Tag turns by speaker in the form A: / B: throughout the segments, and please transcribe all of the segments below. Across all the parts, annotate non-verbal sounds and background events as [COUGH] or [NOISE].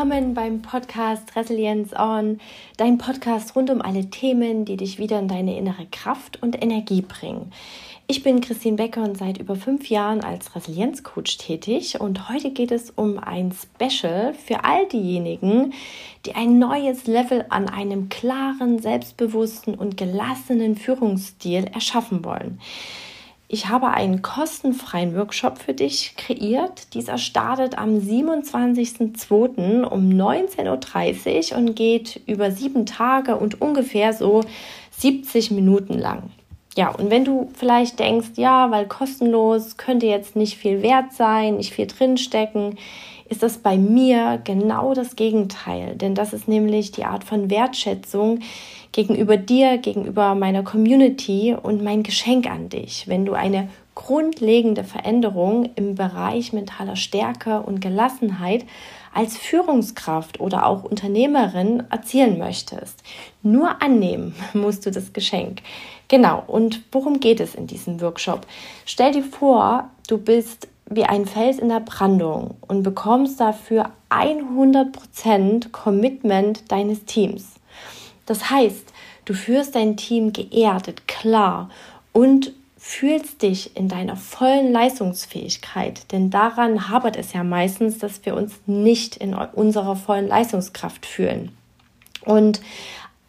A: willkommen beim Podcast Resilience On, dein Podcast rund um alle Themen, die dich wieder in deine innere Kraft und Energie bringen. Ich bin Christine Becker und seit über fünf Jahren als Resilienzcoach tätig und heute geht es um ein Special für all diejenigen, die ein neues Level an einem klaren, selbstbewussten und gelassenen Führungsstil erschaffen wollen. Ich habe einen kostenfreien Workshop für dich kreiert. Dieser startet am 27.02. um 19.30 Uhr und geht über sieben Tage und ungefähr so 70 Minuten lang. Ja, und wenn du vielleicht denkst, ja, weil kostenlos könnte jetzt nicht viel wert sein, nicht viel drinstecken, ist das bei mir genau das Gegenteil. Denn das ist nämlich die Art von Wertschätzung gegenüber dir, gegenüber meiner Community und mein Geschenk an dich. Wenn du eine grundlegende Veränderung im Bereich mentaler Stärke und Gelassenheit als Führungskraft oder auch Unternehmerin erzielen möchtest. Nur annehmen [LAUGHS] musst du das Geschenk. Genau, und worum geht es in diesem Workshop? Stell dir vor, du bist wie ein Fels in der Brandung und bekommst dafür 100% Commitment deines Teams. Das heißt, du führst dein Team geerdet, klar und fühlst dich in deiner vollen Leistungsfähigkeit, denn daran habert es ja meistens, dass wir uns nicht in unserer vollen Leistungskraft fühlen. Und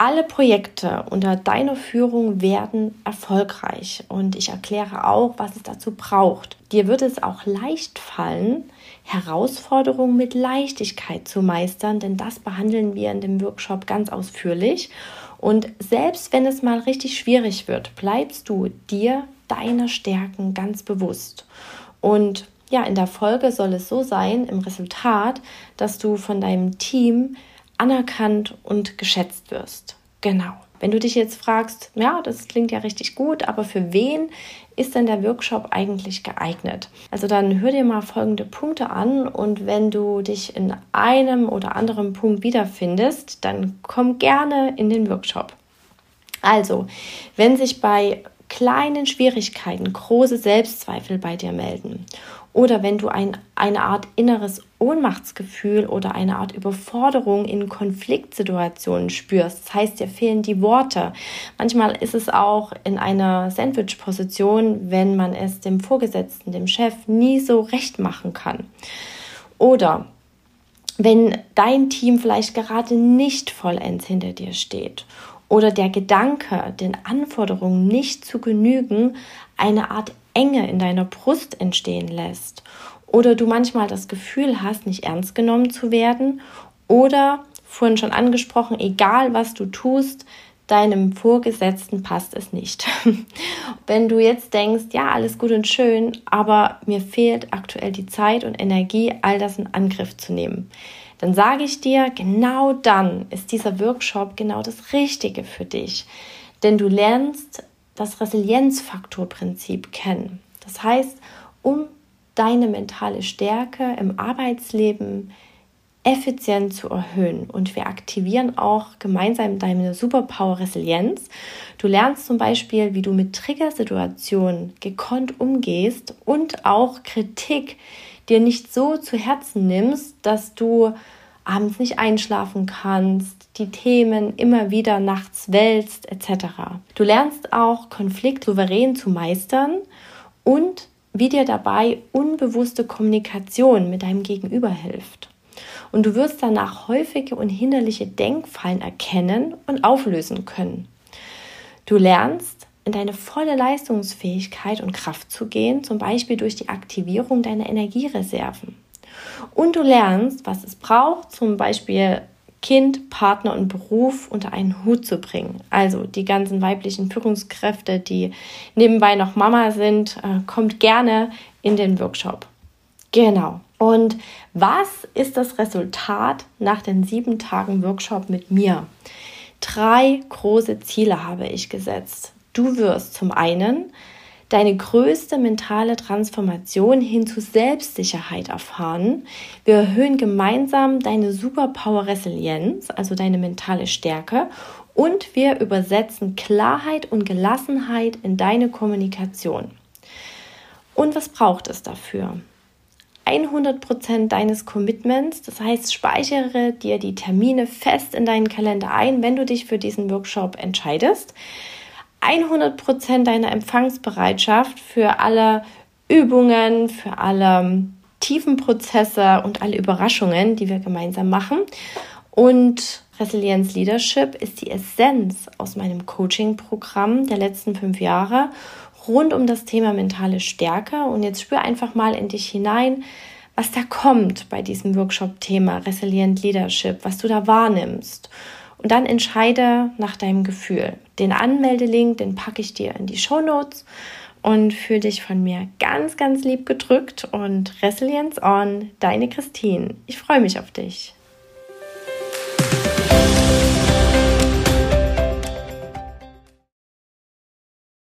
A: alle Projekte unter deiner Führung werden erfolgreich und ich erkläre auch, was es dazu braucht. Dir wird es auch leicht fallen, Herausforderungen mit Leichtigkeit zu meistern, denn das behandeln wir in dem Workshop ganz ausführlich. Und selbst wenn es mal richtig schwierig wird, bleibst du dir deiner Stärken ganz bewusst. Und ja, in der Folge soll es so sein, im Resultat, dass du von deinem Team anerkannt und geschätzt wirst. Genau. Wenn du dich jetzt fragst, ja, das klingt ja richtig gut, aber für wen ist denn der Workshop eigentlich geeignet? Also dann hör dir mal folgende Punkte an und wenn du dich in einem oder anderen Punkt wiederfindest, dann komm gerne in den Workshop. Also, wenn sich bei kleinen Schwierigkeiten große Selbstzweifel bei dir melden oder wenn du ein, eine Art inneres Ohnmachtsgefühl oder eine Art Überforderung in Konfliktsituationen spürst, das heißt, dir fehlen die Worte. Manchmal ist es auch in einer Sandwich-Position, wenn man es dem Vorgesetzten, dem Chef nie so recht machen kann. Oder wenn dein Team vielleicht gerade nicht vollends hinter dir steht oder der Gedanke, den Anforderungen nicht zu genügen, eine Art Enge in deiner Brust entstehen lässt oder du manchmal das Gefühl hast, nicht ernst genommen zu werden oder vorhin schon angesprochen, egal was du tust, deinem Vorgesetzten passt es nicht. [LAUGHS] Wenn du jetzt denkst, ja, alles gut und schön, aber mir fehlt aktuell die Zeit und Energie, all das in Angriff zu nehmen, dann sage ich dir, genau dann ist dieser Workshop genau das Richtige für dich. Denn du lernst das Resilienzfaktorprinzip kennen. Das heißt, um deine mentale Stärke im Arbeitsleben effizient zu erhöhen. Und wir aktivieren auch gemeinsam deine Superpower Resilienz. Du lernst zum Beispiel, wie du mit Triggersituationen gekonnt umgehst und auch Kritik dir nicht so zu Herzen nimmst, dass du abends nicht einschlafen kannst, die Themen immer wieder nachts wälzt etc. Du lernst auch Konflikt souverän zu meistern und wie dir dabei unbewusste Kommunikation mit deinem Gegenüber hilft. Und du wirst danach häufige und hinderliche Denkfallen erkennen und auflösen können. Du lernst, in deine volle Leistungsfähigkeit und Kraft zu gehen, zum Beispiel durch die Aktivierung deiner Energiereserven. Und du lernst, was es braucht, zum Beispiel Kind, Partner und Beruf unter einen Hut zu bringen. Also die ganzen weiblichen Führungskräfte, die nebenbei noch Mama sind, äh, kommt gerne in den Workshop. Genau. Und was ist das Resultat nach den sieben Tagen Workshop mit mir? Drei große Ziele habe ich gesetzt. Du wirst zum einen deine größte mentale Transformation hin zu Selbstsicherheit erfahren. Wir erhöhen gemeinsam deine Superpower Resilienz, also deine mentale Stärke und wir übersetzen Klarheit und Gelassenheit in deine Kommunikation. Und was braucht es dafür? 100% deines Commitments. Das heißt, speichere dir die Termine fest in deinen Kalender ein, wenn du dich für diesen Workshop entscheidest. 100% deiner Empfangsbereitschaft für alle Übungen, für alle tiefen Prozesse und alle Überraschungen, die wir gemeinsam machen. Und Resilienz Leadership ist die Essenz aus meinem Coaching-Programm der letzten fünf Jahre rund um das Thema mentale Stärke. Und jetzt spür einfach mal in dich hinein, was da kommt bei diesem Workshop-Thema Resilient Leadership, was du da wahrnimmst. Und dann entscheide nach deinem Gefühl. Den Anmeldelink, den packe ich dir in die Show Notes und fühle dich von mir ganz, ganz lieb gedrückt und Resilience on, deine Christine. Ich freue mich auf dich.